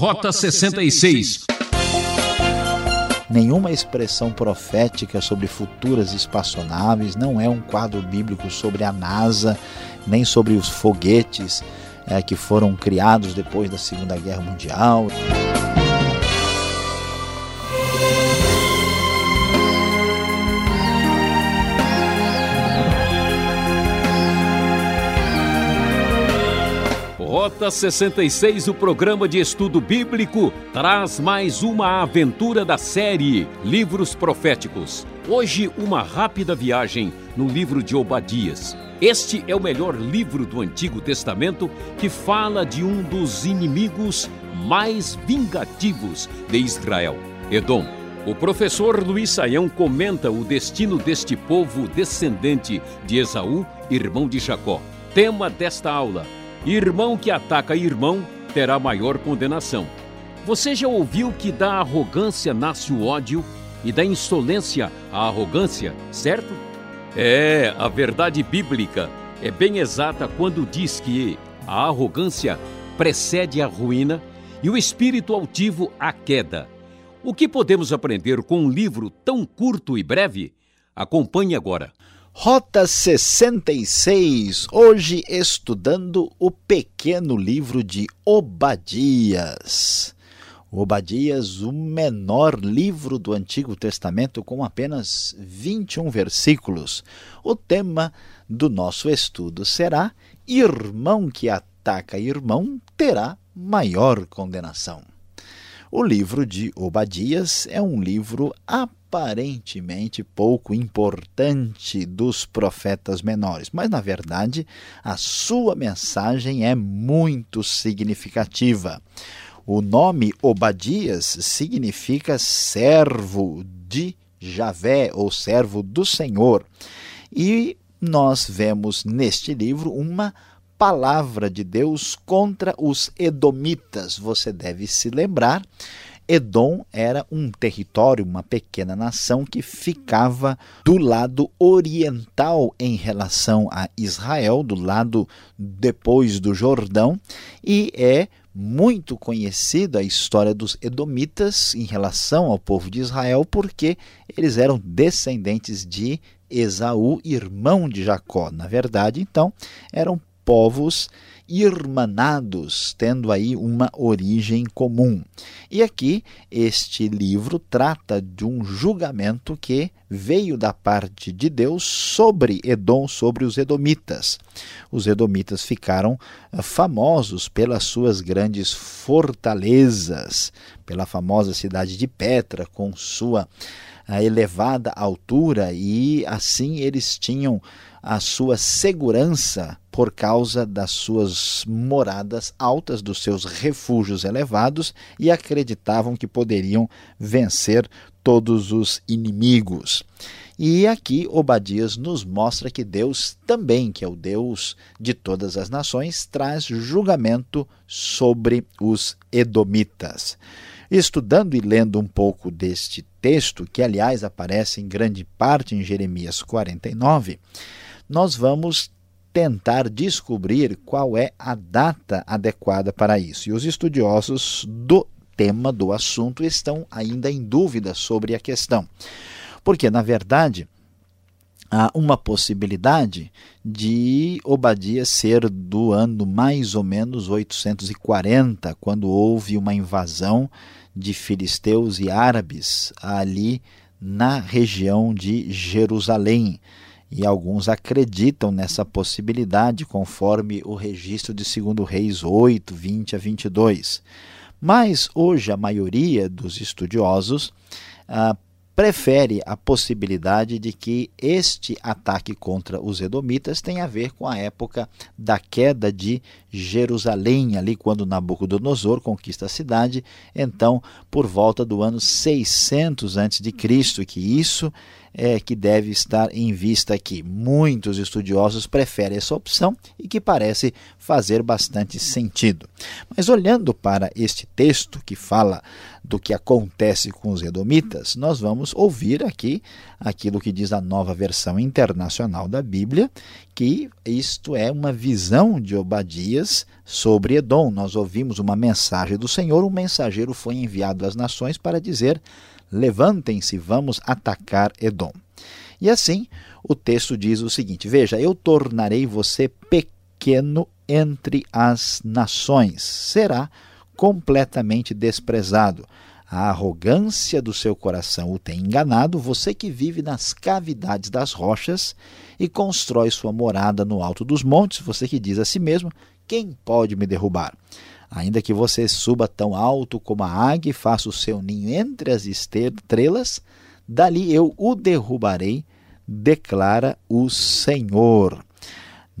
Rota 66. Nenhuma expressão profética sobre futuras espaçonaves, não é um quadro bíblico sobre a NASA, nem sobre os foguetes é, que foram criados depois da Segunda Guerra Mundial. 66, o programa de estudo bíblico, traz mais uma aventura da série Livros Proféticos. Hoje, uma rápida viagem no livro de Obadias. Este é o melhor livro do Antigo Testamento que fala de um dos inimigos mais vingativos de Israel, Edom. O professor Luiz Saião comenta o destino deste povo descendente de Esaú, irmão de Jacó. Tema desta aula Irmão que ataca irmão terá maior condenação. Você já ouviu que da arrogância nasce o ódio e da insolência a arrogância, certo? É, a verdade bíblica é bem exata quando diz que a arrogância precede a ruína e o espírito altivo a queda. O que podemos aprender com um livro tão curto e breve? Acompanhe agora. Rota 66, hoje estudando o pequeno livro de Obadias. Obadias, o menor livro do Antigo Testamento, com apenas 21 versículos. O tema do nosso estudo será: Irmão que ataca irmão terá maior condenação. O livro de Obadias é um livro aparentemente pouco importante dos profetas menores, mas na verdade a sua mensagem é muito significativa. O nome Obadias significa servo de Javé ou servo do Senhor. E nós vemos neste livro uma palavra de Deus contra os edomitas. Você deve se lembrar Edom era um território, uma pequena nação que ficava do lado oriental em relação a Israel, do lado depois do Jordão, e é muito conhecida a história dos Edomitas em relação ao povo de Israel, porque eles eram descendentes de Esaú, irmão de Jacó. Na verdade, então, eram povos irmanados, tendo aí uma origem comum. E aqui este livro trata de um julgamento que veio da parte de Deus sobre Edom, sobre os edomitas. Os edomitas ficaram ah, famosos pelas suas grandes fortalezas, pela famosa cidade de Petra com sua ah, elevada altura e assim eles tinham a sua segurança por causa das suas moradas altas, dos seus refúgios elevados e acreditavam que poderiam vencer todos os inimigos. E aqui Obadias nos mostra que Deus também, que é o Deus de todas as nações, traz julgamento sobre os edomitas. Estudando e lendo um pouco deste texto, que aliás aparece em grande parte em Jeremias 49, nós vamos tentar descobrir qual é a data adequada para isso. E os estudiosos do tema do assunto estão ainda em dúvida sobre a questão. Porque, na verdade, há uma possibilidade de Obadias ser do ano mais ou menos 840, quando houve uma invasão de filisteus e árabes ali na região de Jerusalém e alguns acreditam nessa possibilidade, conforme o registro de 2 Reis 8, 20 a 22. Mas hoje a maioria dos estudiosos ah, prefere a possibilidade de que este ataque contra os edomitas tenha a ver com a época da queda de Jerusalém, ali quando Nabucodonosor conquista a cidade, então por volta do ano 600 a.C., que isso é que deve estar em vista aqui. Muitos estudiosos preferem essa opção e que parece fazer bastante sentido. Mas olhando para este texto que fala do que acontece com os edomitas, nós vamos ouvir aqui aquilo que diz a nova versão internacional da Bíblia, que isto é uma visão de Obadias Sobre Edom. Nós ouvimos uma mensagem do Senhor, um mensageiro foi enviado às nações para dizer: Levantem-se, vamos atacar Edom. E assim, o texto diz o seguinte: Veja, eu tornarei você pequeno entre as nações, será completamente desprezado. A arrogância do seu coração o tem enganado, você que vive nas cavidades das rochas e constrói sua morada no alto dos montes, você que diz a si mesmo: quem pode me derrubar? Ainda que você suba tão alto como a águia e faça o seu ninho entre as estrelas, dali eu o derrubarei, declara o Senhor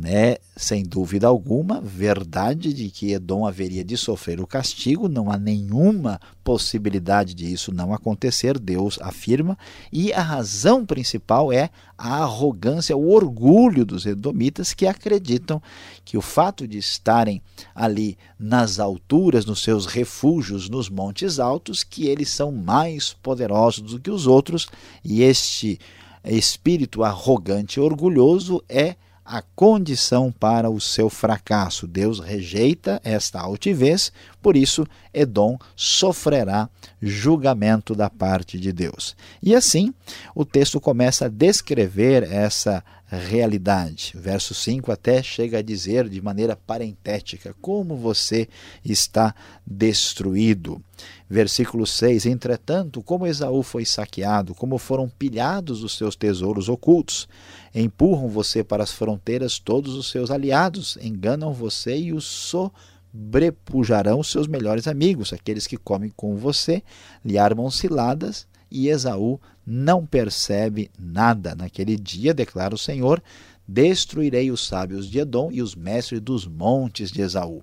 né, sem dúvida alguma, verdade de que Edom haveria de sofrer o castigo, não há nenhuma possibilidade de isso não acontecer, Deus afirma, e a razão principal é a arrogância, o orgulho dos edomitas que acreditam que o fato de estarem ali nas alturas, nos seus refúgios, nos montes altos, que eles são mais poderosos do que os outros, e este espírito arrogante e orgulhoso é a condição para o seu fracasso. Deus rejeita esta altivez, por isso Edom sofrerá julgamento da parte de Deus. E assim, o texto começa a descrever essa realidade. Verso 5 até chega a dizer de maneira parentética como você está destruído. Versículo 6: Entretanto, como Esaú foi saqueado, como foram pilhados os seus tesouros ocultos, empurram você para as fronteiras todos os seus aliados, enganam você e os sobrepujarão os seus melhores amigos, aqueles que comem com você, lhe armam ciladas e Esaú não percebe nada. Naquele dia, declara o Senhor, destruirei os sábios de Edom e os mestres dos montes de Esaú.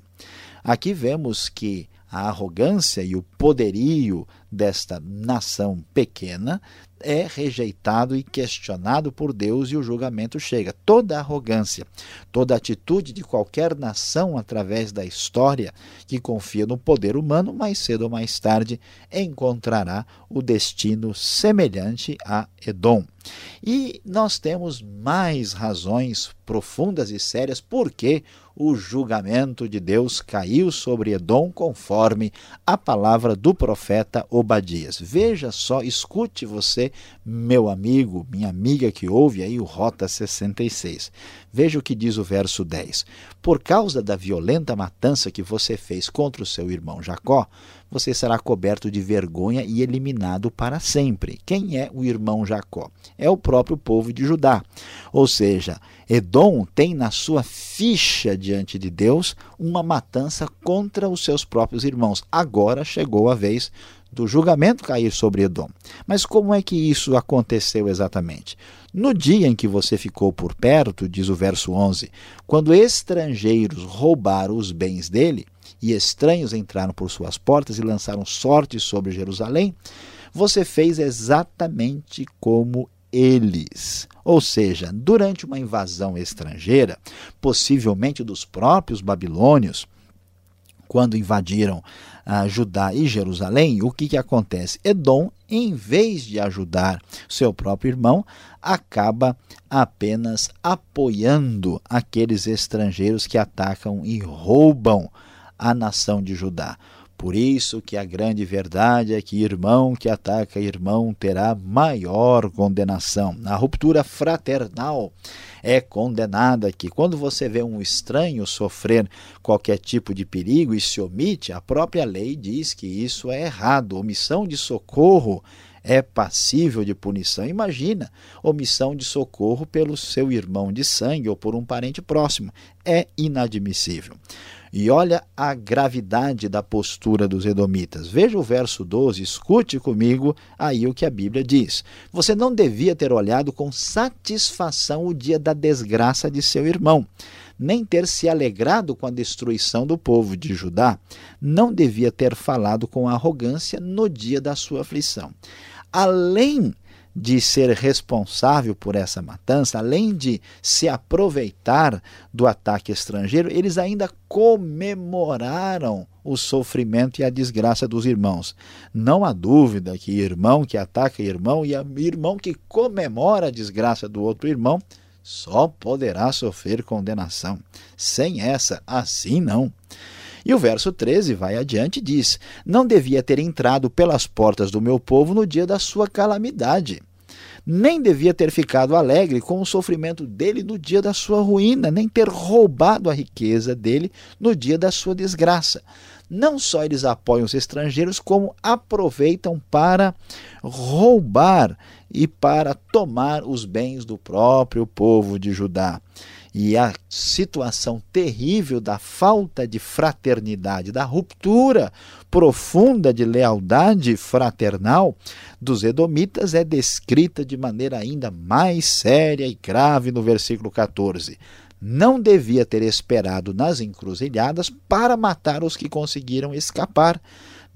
Aqui vemos que a arrogância e o poderio desta nação pequena é rejeitado e questionado por Deus e o julgamento chega. Toda arrogância, toda atitude de qualquer nação através da história que confia no poder humano, mais cedo ou mais tarde encontrará o destino semelhante a Edom. E nós temos mais razões profundas e sérias porque o julgamento de Deus caiu sobre Edom, conforme a palavra do profeta Obadias. Veja só, escute você, meu amigo, minha amiga que ouve aí o Rota 66. Veja o que diz o verso 10. Por causa da violenta matança que você fez contra o seu irmão Jacó, você será coberto de vergonha e eliminado para sempre. Quem é o irmão Jacó? É o próprio povo de Judá. Ou seja, Edom tem na sua ficha diante de Deus uma matança contra os seus próprios irmãos. Agora chegou a vez do julgamento cair sobre Edom. Mas como é que isso aconteceu exatamente? No dia em que você ficou por perto, diz o verso 11, quando estrangeiros roubaram os bens dele, e estranhos entraram por suas portas e lançaram sorte sobre Jerusalém, você fez exatamente como eles. Ou seja, durante uma invasão estrangeira, possivelmente dos próprios babilônios, quando invadiram uh, Judá e Jerusalém, o que, que acontece? Edom, em vez de ajudar seu próprio irmão, acaba apenas apoiando aqueles estrangeiros que atacam e roubam a nação de Judá. Por isso que a grande verdade é que irmão que ataca irmão terá maior condenação. A ruptura fraternal é condenada que quando você vê um estranho sofrer qualquer tipo de perigo e se omite, a própria lei diz que isso é errado. Omissão de socorro é passível de punição. Imagina omissão de socorro pelo seu irmão de sangue ou por um parente próximo. É inadmissível. E olha a gravidade da postura dos edomitas. Veja o verso 12, escute comigo aí o que a Bíblia diz. Você não devia ter olhado com satisfação o dia da desgraça de seu irmão, nem ter se alegrado com a destruição do povo de Judá. Não devia ter falado com arrogância no dia da sua aflição. Além de ser responsável por essa matança, além de se aproveitar do ataque estrangeiro, eles ainda comemoraram o sofrimento e a desgraça dos irmãos. Não há dúvida que irmão que ataca irmão e irmão que comemora a desgraça do outro irmão só poderá sofrer condenação. Sem essa, assim não. E o verso 13 vai adiante e diz: Não devia ter entrado pelas portas do meu povo no dia da sua calamidade. Nem devia ter ficado alegre com o sofrimento dele no dia da sua ruína, nem ter roubado a riqueza dele no dia da sua desgraça. Não só eles apoiam os estrangeiros, como aproveitam para roubar e para tomar os bens do próprio povo de Judá e a situação terrível da falta de fraternidade, da ruptura profunda de lealdade fraternal dos edomitas é descrita de maneira ainda mais séria e grave no versículo 14. Não devia ter esperado nas encruzilhadas para matar os que conseguiram escapar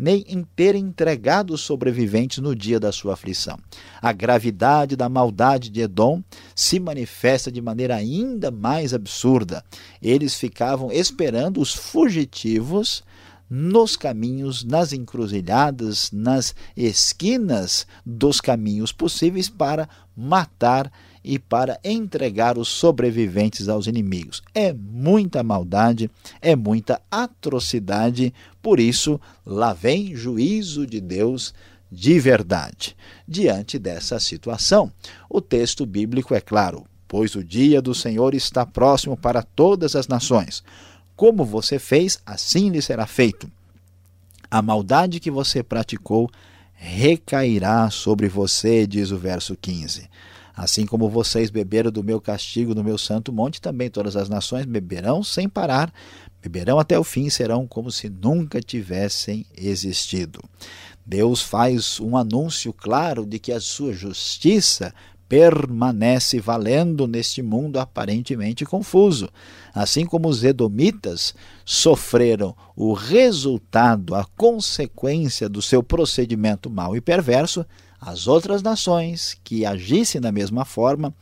nem em ter entregado os sobreviventes no dia da sua aflição. A gravidade da maldade de Edom se manifesta de maneira ainda mais absurda. Eles ficavam esperando os fugitivos nos caminhos, nas encruzilhadas, nas esquinas dos caminhos possíveis para matar e para entregar os sobreviventes aos inimigos. É muita maldade, é muita atrocidade, por isso lá vem juízo de Deus de verdade. Diante dessa situação, o texto bíblico é claro: pois o dia do Senhor está próximo para todas as nações. Como você fez, assim lhe será feito. A maldade que você praticou recairá sobre você, diz o verso 15. Assim como vocês beberam do meu castigo no meu santo monte, também todas as nações beberão sem parar, beberão até o fim e serão como se nunca tivessem existido. Deus faz um anúncio claro de que a sua justiça permanece valendo neste mundo aparentemente confuso. Assim como os edomitas sofreram o resultado, a consequência do seu procedimento mau e perverso, as outras nações que agissem da mesma forma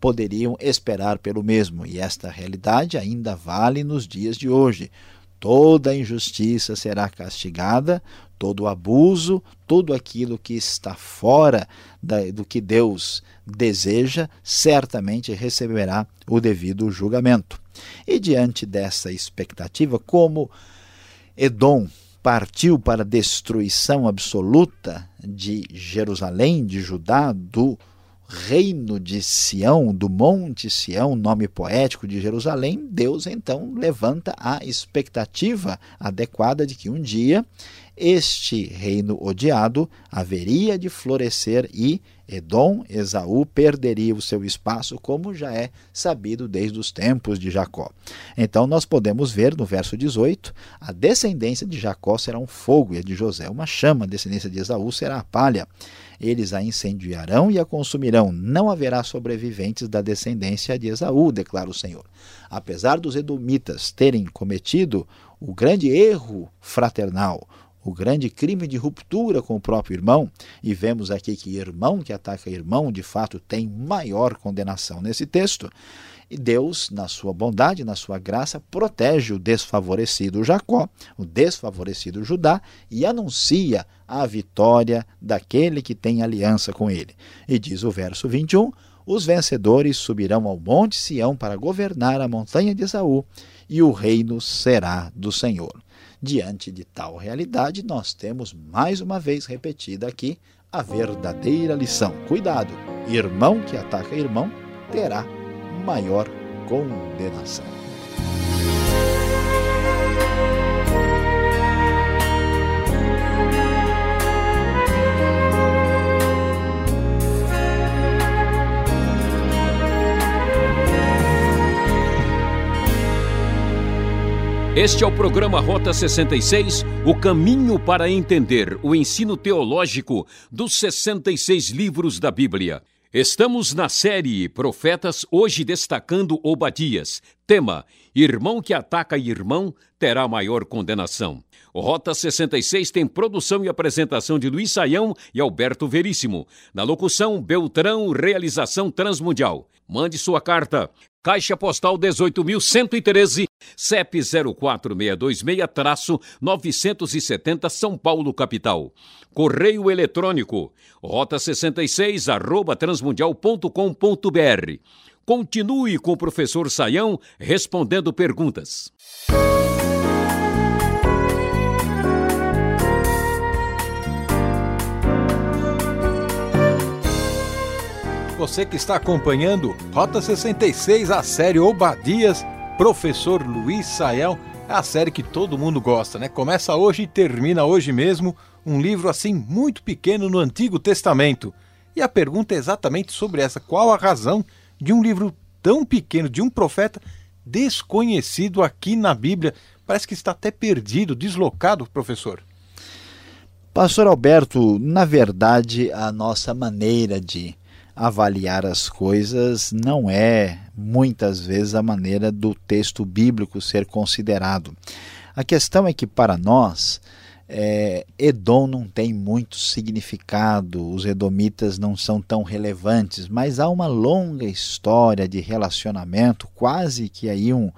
poderiam esperar pelo mesmo, e esta realidade ainda vale nos dias de hoje. Toda injustiça será castigada, todo abuso, tudo aquilo que está fora da, do que Deus deseja, certamente receberá o devido julgamento. E diante dessa expectativa, como Edom partiu para a destruição absoluta de Jerusalém, de Judá, do reino de Sião, do Monte Sião, nome poético de Jerusalém, Deus então levanta a expectativa adequada de que um dia este reino odiado haveria de florescer e Edom, Esaú, perderia o seu espaço, como já é sabido desde os tempos de Jacó. Então nós podemos ver no verso 18, a descendência de Jacó será um fogo e a de José uma chama, a descendência de Esaú será a palha. Eles a incendiarão e a consumirão. Não haverá sobreviventes da descendência de Esaú, declara o Senhor. Apesar dos edomitas terem cometido o grande erro fraternal, o grande crime de ruptura com o próprio irmão, e vemos aqui que irmão que ataca irmão, de fato, tem maior condenação nesse texto. E Deus, na sua bondade, na sua graça, protege o desfavorecido Jacó, o desfavorecido Judá, e anuncia a vitória daquele que tem aliança com ele. E diz o verso 21: Os vencedores subirão ao monte Sião para governar a montanha de Esaú, e o reino será do Senhor. Diante de tal realidade, nós temos mais uma vez repetida aqui a verdadeira lição. Cuidado, irmão que ataca irmão terá maior condenação. Este é o programa Rota 66, o caminho para entender o ensino teológico dos 66 livros da Bíblia. Estamos na série Profetas, hoje destacando Obadias. Tema: Irmão que ataca irmão terá maior condenação. O Rota 66 tem produção e apresentação de Luiz Saião e Alberto Veríssimo. Na locução, Beltrão, realização Transmundial. Mande sua carta. Caixa Postal 18.113, CEP 04626-970 São Paulo, capital. Correio eletrônico, rota 66, arroba transmundial.com.br. Continue com o professor Saião respondendo perguntas. Você que está acompanhando Rota 66, a série Obadias, professor Luiz Saião, é a série que todo mundo gosta, né? Começa hoje e termina hoje mesmo, um livro assim muito pequeno no Antigo Testamento. E a pergunta é exatamente sobre essa: qual a razão de um livro tão pequeno, de um profeta desconhecido aqui na Bíblia? Parece que está até perdido, deslocado, professor. Pastor Alberto, na verdade, a nossa maneira de avaliar as coisas não é muitas vezes a maneira do texto bíblico ser considerado. A questão é que para nós é, Edom não tem muito significado, os edomitas não são tão relevantes, mas há uma longa história de relacionamento, quase que aí um,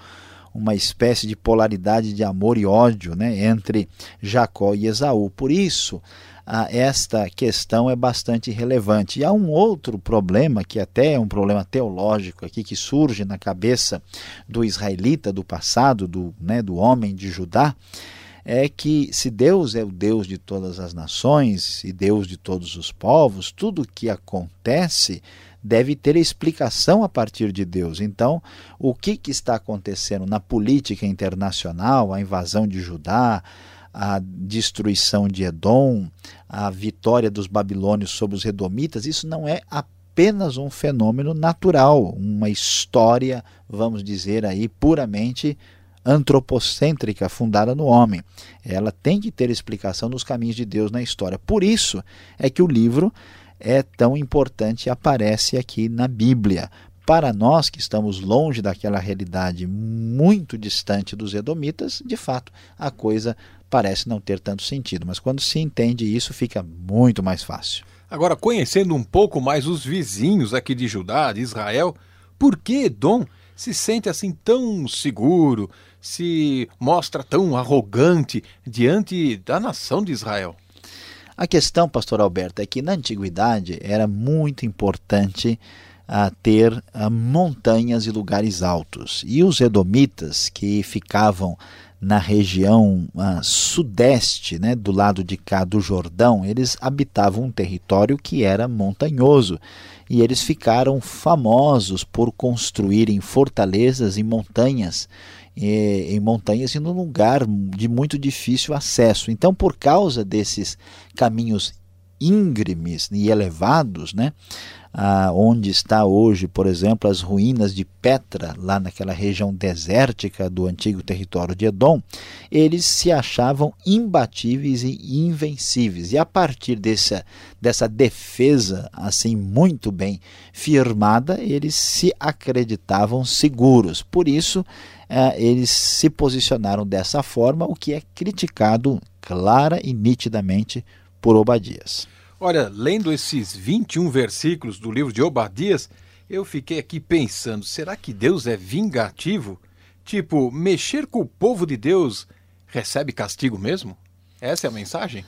uma espécie de polaridade de amor e ódio né, entre Jacó e Esaú. Por isso, ah, esta questão é bastante relevante. E há um outro problema, que até é um problema teológico aqui, que surge na cabeça do israelita do passado, do, né, do homem de Judá, é que se Deus é o Deus de todas as nações e Deus de todos os povos, tudo o que acontece deve ter explicação a partir de Deus. Então, o que, que está acontecendo na política internacional, a invasão de Judá, a destruição de Edom, a vitória dos babilônios sobre os edomitas, isso não é apenas um fenômeno natural, uma história, vamos dizer aí, puramente antropocêntrica fundada no homem. Ela tem que ter explicação nos caminhos de Deus na história. Por isso é que o livro é tão importante e aparece aqui na Bíblia, para nós que estamos longe daquela realidade muito distante dos edomitas, de fato, a coisa parece não ter tanto sentido, mas quando se entende isso, fica muito mais fácil. Agora, conhecendo um pouco mais os vizinhos aqui de Judá, de Israel, por que Edom se sente assim tão seguro, se mostra tão arrogante diante da nação de Israel? A questão, pastor Alberto, é que na antiguidade era muito importante a ter a montanhas e lugares altos. E os edomitas que ficavam na região uh, sudeste, né, do lado de cá do Jordão, eles habitavam um território que era montanhoso e eles ficaram famosos por construírem fortalezas em montanhas, em montanhas e num lugar de muito difícil acesso. Então, por causa desses caminhos íngremes e elevados, né, ah, onde está hoje, por exemplo, as ruínas de Petra, lá naquela região desértica do antigo território de Edom, eles se achavam imbatíveis e invencíveis. E a partir dessa, dessa defesa assim muito bem firmada, eles se acreditavam seguros. Por isso, ah, eles se posicionaram dessa forma, o que é criticado clara e nitidamente por Obadias. Olha, lendo esses 21 versículos do livro de Obadias, eu fiquei aqui pensando: será que Deus é vingativo? Tipo, mexer com o povo de Deus recebe castigo mesmo? Essa é a mensagem?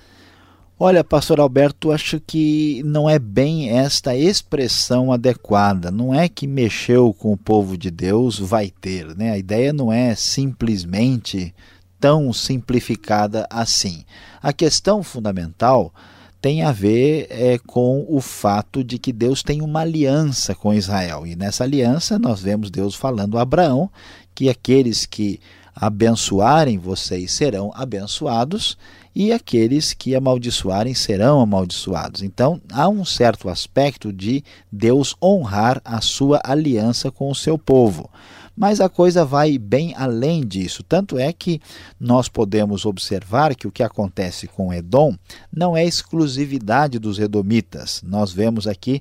Olha, pastor Alberto, acho que não é bem esta expressão adequada. Não é que mexeu com o povo de Deus vai ter, né? A ideia não é simplesmente tão simplificada assim. A questão fundamental tem a ver é, com o fato de que Deus tem uma aliança com Israel. E nessa aliança nós vemos Deus falando a Abraão que aqueles que abençoarem vocês serão abençoados e aqueles que amaldiçoarem serão amaldiçoados. Então há um certo aspecto de Deus honrar a sua aliança com o seu povo. Mas a coisa vai bem além disso. Tanto é que nós podemos observar que o que acontece com Edom não é exclusividade dos edomitas. Nós vemos aqui,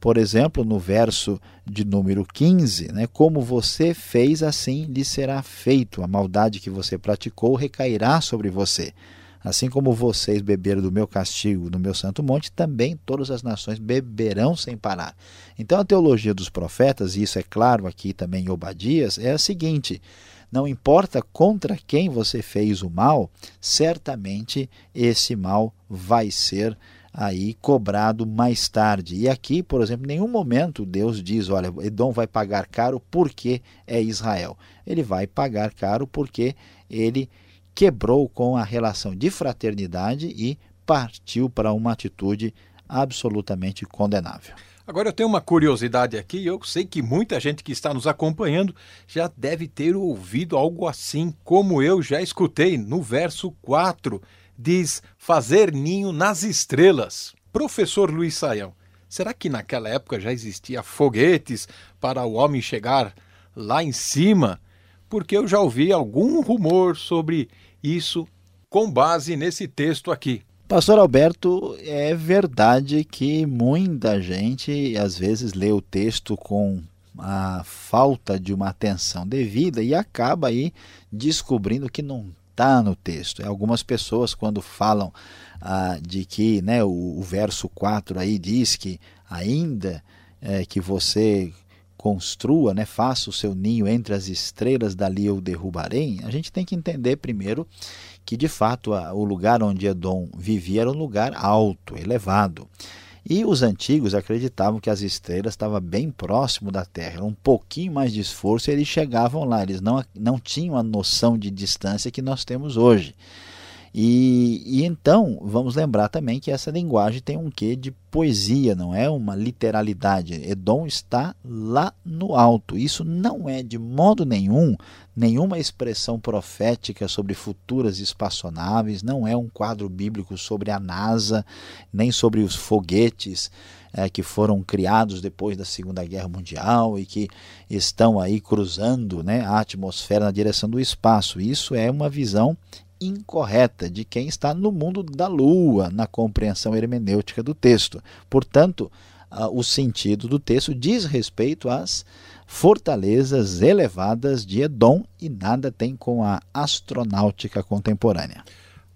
por exemplo, no verso de número 15, né, como você fez, assim lhe será feito. A maldade que você praticou recairá sobre você. Assim como vocês beberam do meu castigo no meu santo monte, também todas as nações beberão sem parar. Então a teologia dos profetas, e isso é claro aqui também em Obadias, é a seguinte: não importa contra quem você fez o mal, certamente esse mal vai ser aí cobrado mais tarde. E aqui, por exemplo, em nenhum momento Deus diz, olha, Edom vai pagar caro porque é Israel. Ele vai pagar caro porque ele quebrou com a relação de fraternidade e partiu para uma atitude absolutamente condenável. Agora eu tenho uma curiosidade aqui, eu sei que muita gente que está nos acompanhando já deve ter ouvido algo assim, como eu já escutei no verso 4, diz fazer ninho nas estrelas. Professor Luiz Saião, será que naquela época já existia foguetes para o homem chegar lá em cima? Porque eu já ouvi algum rumor sobre isso com base nesse texto aqui. Pastor Alberto, é verdade que muita gente às vezes lê o texto com a falta de uma atenção devida e acaba aí descobrindo que não está no texto. Algumas pessoas, quando falam ah, de que né, o, o, verso 4 aí diz que ainda é, que você construa, né, faça o seu ninho entre as estrelas, dali eu derrubarei, a gente tem que entender primeiro que de fato o lugar onde Edom vivia era um lugar alto, elevado. E os antigos acreditavam que as estrelas estavam bem próximo da Terra, um pouquinho mais de esforço e eles chegavam lá. Eles não, não tinham a noção de distância que nós temos hoje. E, e, então, vamos lembrar também que essa linguagem tem um quê de poesia, não é uma literalidade. Edom está lá no alto. Isso não é de modo nenhum nenhuma expressão profética sobre futuras espaçonaves, não é um quadro bíblico sobre a NASA, nem sobre os foguetes é, que foram criados depois da Segunda Guerra Mundial e que estão aí cruzando né, a atmosfera na direção do espaço. Isso é uma visão incorreta de quem está no mundo da lua, na compreensão hermenêutica do texto. Portanto, o sentido do texto diz respeito às fortalezas elevadas de Edom e nada tem com a astronáutica contemporânea.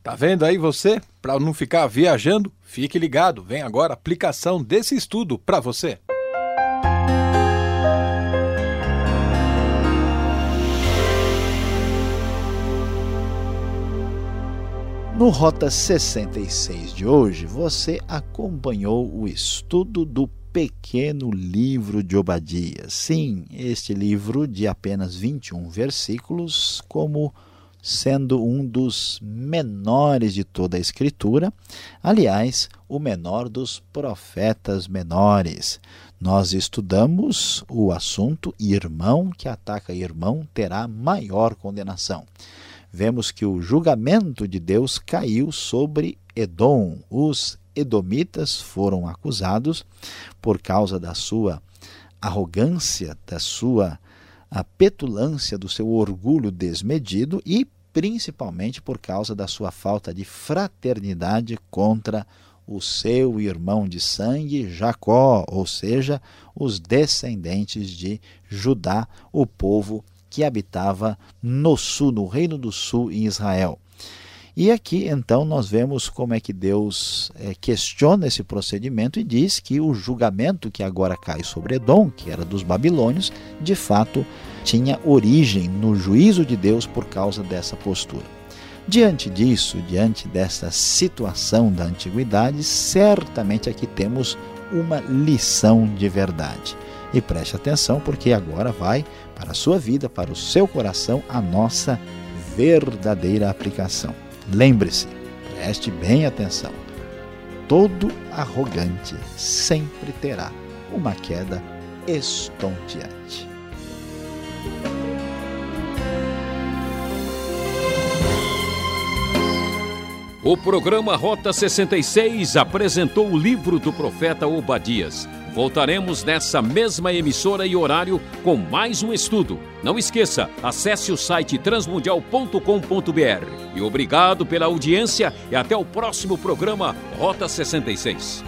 Tá vendo aí você? Para não ficar viajando, fique ligado. Vem agora a aplicação desse estudo para você. No Rota 66 de hoje, você acompanhou o estudo do pequeno livro de Obadias. Sim, este livro de apenas 21 versículos, como sendo um dos menores de toda a Escritura, aliás, o menor dos profetas menores. Nós estudamos o assunto irmão que ataca irmão terá maior condenação vemos que o julgamento de Deus caiu sobre Edom. Os edomitas foram acusados por causa da sua arrogância, da sua petulância, do seu orgulho desmedido e principalmente por causa da sua falta de fraternidade contra o seu irmão de sangue, Jacó, ou seja, os descendentes de Judá, o povo que habitava no sul, no Reino do Sul, em Israel. E aqui então nós vemos como é que Deus é, questiona esse procedimento e diz que o julgamento que agora cai sobre Edom, que era dos babilônios, de fato tinha origem no juízo de Deus por causa dessa postura. Diante disso, diante dessa situação da antiguidade, certamente aqui temos uma lição de verdade. E preste atenção, porque agora vai para a sua vida, para o seu coração, a nossa verdadeira aplicação. Lembre-se, preste bem atenção. Todo arrogante sempre terá uma queda estonteante. O programa Rota 66 apresentou o livro do profeta Obadias. Voltaremos nessa mesma emissora e horário com mais um estudo. Não esqueça, acesse o site transmundial.com.br. E obrigado pela audiência e até o próximo programa Rota 66.